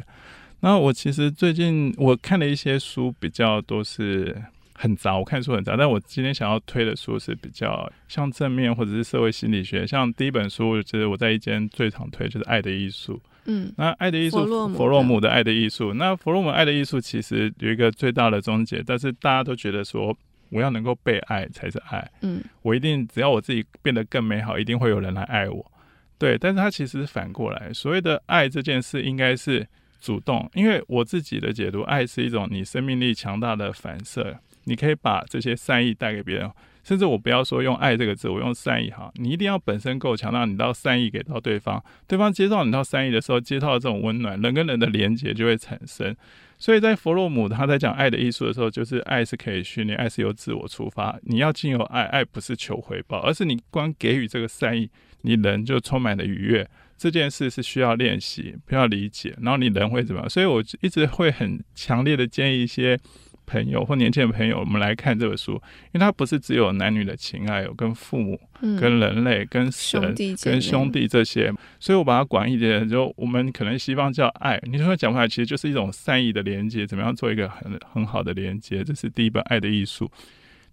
S2: 那我其实最近我看了一些书，比较都是很杂，我看书很杂。但我今天想要推的书是比较像正面或者是社会心理学，像第一本书就是我在一间最常推就是《爱的艺术》。嗯，那爱的艺术，弗洛姆的爱的艺术。那弗洛姆爱的艺术其实有一个最大的终结，但是大家都觉得说，我要能够被爱才是爱。嗯，我一定只要我自己变得更美好，一定会有人来爱我。对，但是它其实是反过来，所谓的爱这件事应该是主动，因为我自己的解读，爱是一种你生命力强大的反射，你可以把这些善意带给别人。甚至我不要说用爱这个字，我用善意哈。你一定要本身够强大，你到善意给到对方，对方接到你到善意的时候，接到这种温暖，人跟人的连接就会产生。所以在弗洛姆他在讲爱的艺术的时候，就是爱是可以训练，爱是由自我出发。你要经由爱，爱不是求回报，而是你光给予这个善意，你人就充满了愉悦，这件事是需要练习，不要理解，然后你人会怎么样？所以我一直会很强烈的建议一些。朋友或年轻的朋友，我们来看这本书，因为它不是只有男女的情爱，有跟父母、嗯、跟人类、跟神、兄跟兄弟这些，所以我把它广义一点，就我们可能西方叫爱，你说讲出来其实就是一种善意的连接，怎么样做一个很很好的连接？这是第一本《爱的艺术》，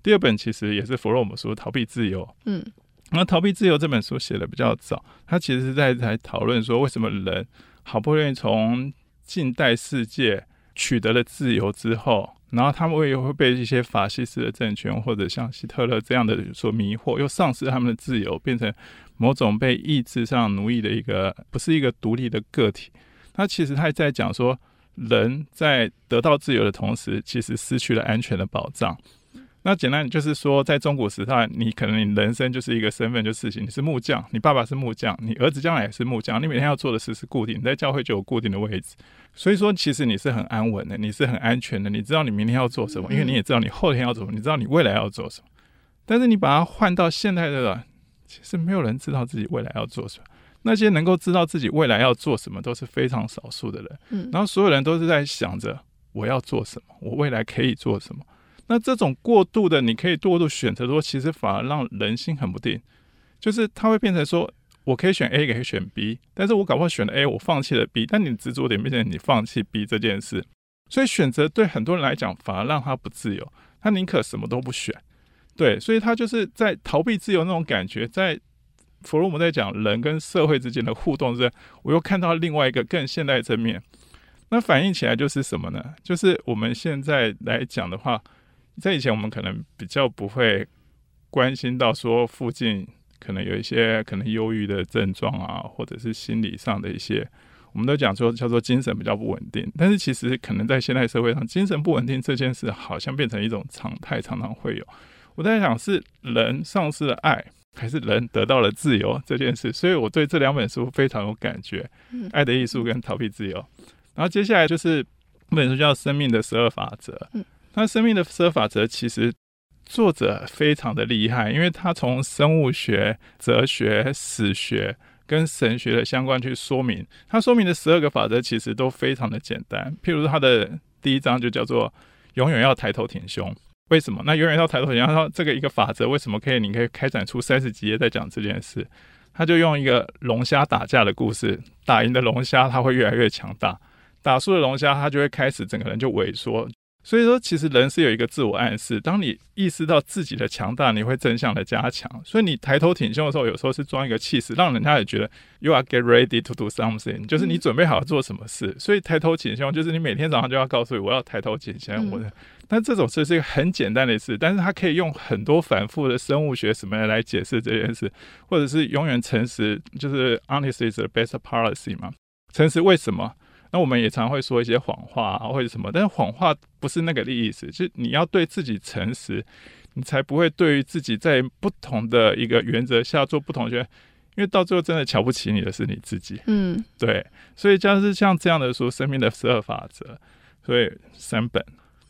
S2: 第二本其实也是弗洛姆书《逃避自由》。嗯，那《逃避自由》这本书写的比较早，它其实是在在讨论说，为什么人好不容易从近代世界取得了自由之后。然后他们会会被一些法西斯的政权，或者像希特勒这样的所迷惑，又丧失他们的自由，变成某种被意志上奴役的一个，不是一个独立的个体。那其实他也在讲说，人在得到自由的同时，其实失去了安全的保障。那简单就是说，在中古时代，你可能你人生就是一个身份，就是事情，你是木匠，你爸爸是木匠，你儿子将来也是木匠，你每天要做的事是固定，你在教会就有固定的位置，所以说其实你是很安稳的，你是很安全的，你知道你明天要做什么，因为你也知道你后天要做什么，你知道你未来要做什么。但是你把它换到现代的人，其实没有人知道自己未来要做什么，那些能够知道自己未来要做什么都是非常少数的人，嗯，然后所有人都是在想着我要做什么，我未来可以做什么。那这种过度的，你可以过度选择说，其实反而让人心很不定，就是它会变成说，我可以选 A，也可以选 B，但是我搞不好选了 A，我放弃了 B，但你执着点变成你放弃 B 这件事，所以选择对很多人来讲反而让他不自由，他宁可什么都不选，对，所以他就是在逃避自由那种感觉，在弗洛姆在讲人跟社会之间的互动之，我又看到另外一个更现代正面，那反映起来就是什么呢？就是我们现在来讲的话。在以前，我们可能比较不会关心到说附近可能有一些可能忧郁的症状啊，或者是心理上的一些，我们都讲说叫做精神比较不稳定。但是其实可能在现代社会上，精神不稳定这件事好像变成一种常态，常常会有。我在想是人丧失了爱，还是人得到了自由这件事。所以我对这两本书非常有感觉，《爱的艺术》跟《逃避自由》。然后接下来就是一本书叫《生命的十二法则》。那生命的十法则其实作者非常的厉害，因为他从生物学、哲学、史学跟神学的相关去说明。他说明的十二个法则其实都非常的简单。譬如他的第一章就叫做“永远要抬头挺胸”。为什么？那永远要抬头挺胸，他说这个一个法则为什么可以？你可以开展出三十几页在讲这件事。他就用一个龙虾打架的故事，打赢的龙虾它会越来越强大，打输的龙虾它就会开始整个人就萎缩。所以说，其实人是有一个自我暗示。当你意识到自己的强大，你会正向的加强。所以你抬头挺胸的时候，有时候是装一个气势，让人家也觉得 you are get ready to do something，就是你准备好做什么事。所以抬头挺胸，就是你每天早上就要告诉你，我要抬头挺胸。我的，但这种事是一个很简单的事，但是它可以用很多反复的生物学什么的来解释这件事，或者是永远诚实，就是 honesty is the best policy 嘛。诚实为什么？那我们也常会说一些谎话啊，或者什么，但是谎话不是那个意思，就是你要对自己诚实，你才不会对于自己在不同的一个原则下做不同的，因为到最后真的瞧不起你的是你自己。嗯，对，所以就是像这样的书，《生命的十二法则》，所以三本。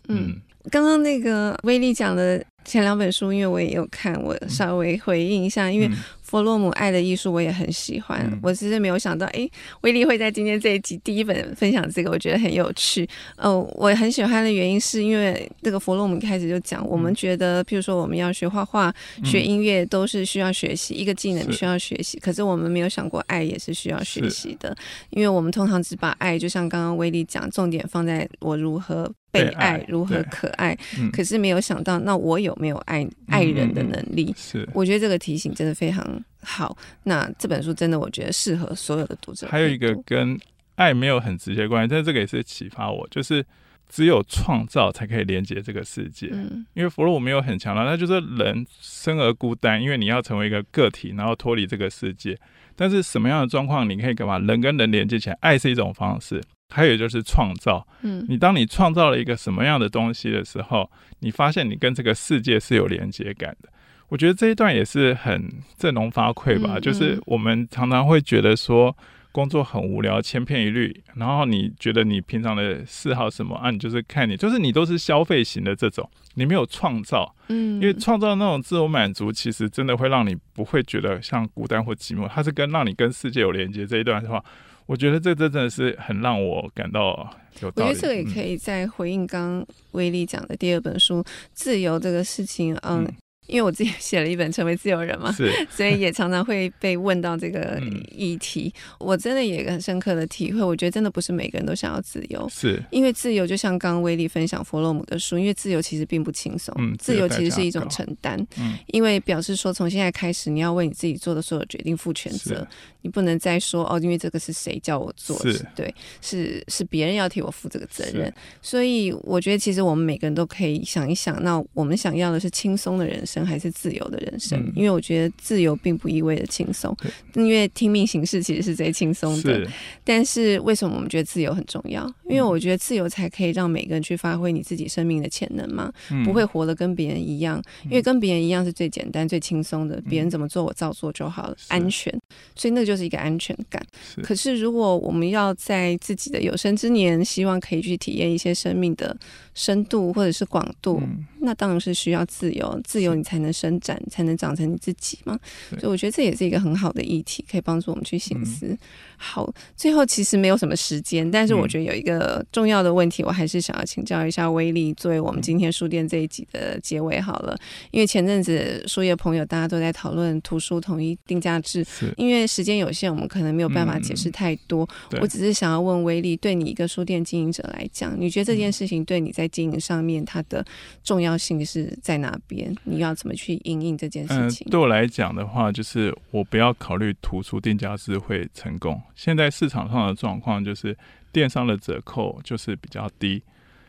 S2: 嗯，
S1: 刚刚那个威力讲的前两本书，因为我也有看，我稍微回应一下，因为。弗洛姆《爱的艺术》我也很喜欢，嗯、我其实没有想到，哎，威力会在今天这一集第一本分享这个，我觉得很有趣。呃，我很喜欢的原因是因为这个弗洛姆一开始就讲，我们觉得，譬如说我们要学画画、学音乐，都是需要学习、嗯、一个技能需要学习，可是我们没有想过爱也是需要学习的，因为我们通常只把爱，就像刚刚威力讲，重点放在我如何。被爱如何可爱，嗯、可是没有想到，那我有没有爱爱人的能力？是，我觉得这个提醒真的非常好。那这本书真的，我觉得适合所有的读者。
S2: 还有一个跟爱没有很直接关系，但是这个也是启发我，就是只有创造才可以连接这个世界。嗯，因为弗洛姆没有很强调，那就是人生而孤单，因为你要成为一个个体，然后脱离这个世界。但是什么样的状况你可以干嘛？人跟人连接起来，爱是一种方式。还有就是创造，嗯，你当你创造了一个什么样的东西的时候，你发现你跟这个世界是有连接感的。我觉得这一段也是很振聋发聩吧，嗯嗯，就是我们常常会觉得说，工作很无聊，千篇一律，然后你觉得你平常的嗜好什么啊？你就是看你，就是你都是消费型的这种，你没有创造，嗯，因为创造那种自我满足，其实真的会让你不会觉得像孤单或寂寞，它是跟让你跟世界有连接这一段的话，我觉得这这真的是很让我感到有道理。
S1: 我觉得这个也可以再回应刚刚威力讲的第二本书《自由》这个事情，嗯。嗯因为我自己写了一本《成为自由人》嘛，所以也常常会被问到这个议题。嗯、我真的也很深刻的体会，我觉得真的不是每个人都想要自由，是。因为自由就像刚刚威力分享弗洛姆的书，因为自由其实并不轻松，嗯、自由其实是一种承担，嗯、因为表示说从现在开始你要为你自己做的所有决定负全责，你不能再说哦，因为这个是谁叫我做的，对，是是别人要替我负这个责任，所以我觉得其实我们每个人都可以想一想，那我们想要的是轻松的人生。还是自由的人生，嗯、因为我觉得自由并不意味着轻松，因为听命行事其实是最轻松的。但是为什么我们觉得自由很重要？因为我觉得自由才可以让每个人去发挥你自己生命的潜能嘛，嗯、不会活得跟别人一样，因为跟别人一样是最简单、最轻松的，别人怎么做我照做就好了，安全，所以那就是一个安全感。是可是如果我们要在自己的有生之年，希望可以去体验一些生命的深度或者是广度，嗯、那当然是需要自由，自由你才能伸展，才能长成你自己嘛。所以我觉得这也是一个很好的议题，可以帮助我们去醒思。嗯、好，最后其实没有什么时间，但是我觉得有一个重要的问题，我还是想要请教一下威力，作为我们今天书店这一集的结尾好了。因为前阵子书业朋友大家都在讨论图书统一定价制，因为时间有限，我们可能没有办法解释太多。嗯、我只是想要问威力，对你一个书店经营者来讲，你觉得这件事情对你在经营上面它的重要性是在哪边？你要怎么去应应这件事情？
S2: 嗯，对我来讲的话，就是我不要考虑图书定价制会成功。现在市场上的状况就是电商的折扣就是比较低，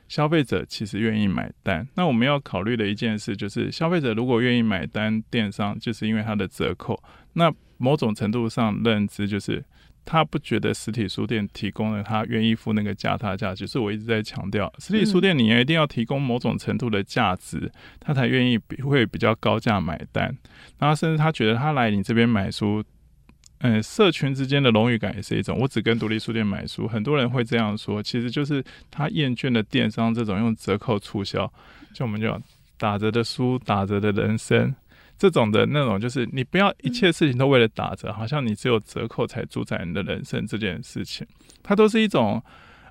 S2: 消费者其实愿意买单。那我们要考虑的一件事就是，消费者如果愿意买单，电商就是因为它的折扣。那某种程度上认知就是。他不觉得实体书店提供了他愿意付那个价，他价值，是我一直在强调，实体书店你一定要提供某种程度的价值，他才愿意比会比较高价买单。然后甚至他觉得他来你这边买书，嗯，社群之间的荣誉感也是一种。我只跟独立书店买书，很多人会这样说，其实就是他厌倦了电商这种用折扣促销，就我们就打折的书，打折的人生。这种的那种，就是你不要一切事情都为了打折，好像你只有折扣才主宰你的人生这件事情，它都是一种。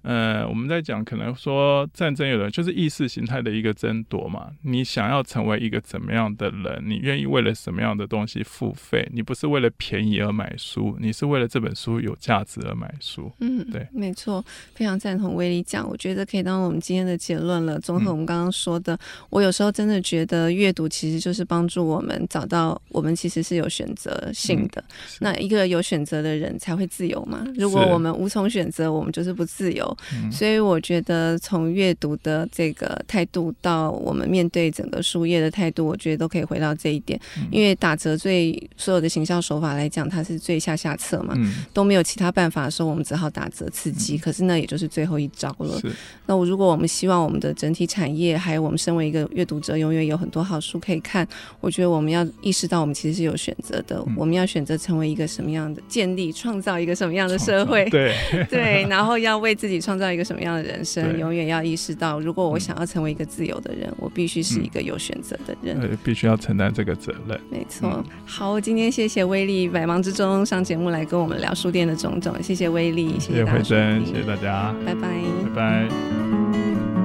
S2: 呃，我们在讲，可能说战争有的就是意识形态的一个争夺嘛。你想要成为一个怎么样的人？你愿意为了什么样的东西付费？你不是为了便宜而买书，你是为了这本书有价值而买书。嗯，对，
S1: 没错，非常赞同威力讲，我觉得可以当我们今天的结论了。综合我们刚刚说的，嗯、我有时候真的觉得阅读其实就是帮助我们找到我们其实是有选择性的。嗯、那一个有选择的人才会自由嘛。如果我们无从选择，我们就是不自由。嗯、所以我觉得，从阅读的这个态度到我们面对整个书页的态度，我觉得都可以回到这一点。嗯、因为打折最所有的行销手法来讲，它是最下下策嘛，嗯、都没有其他办法的时候，我们只好打折刺激。嗯、可是那也就是最后一招了。那我如果我们希望我们的整体产业，还有我们身为一个阅读者，永远有很多好书可以看，我觉得我们要意识到，我们其实是有选择的。嗯、我们要选择成为一个什么样的，建立、创造一个什么样的社会？对 对，然后要为自己。创造一个什么样的人生，永远要意识到，如果我想要成为一个自由的人，嗯、我必须是一个有选择的人，
S2: 对，必须要承担这个责任。
S1: 没错。嗯、好，今天谢谢威力百忙之中上节目来跟我们聊书店的种种，谢谢威力，谢谢慧珍，
S2: 谢谢大家，
S1: 拜拜，
S2: 拜拜。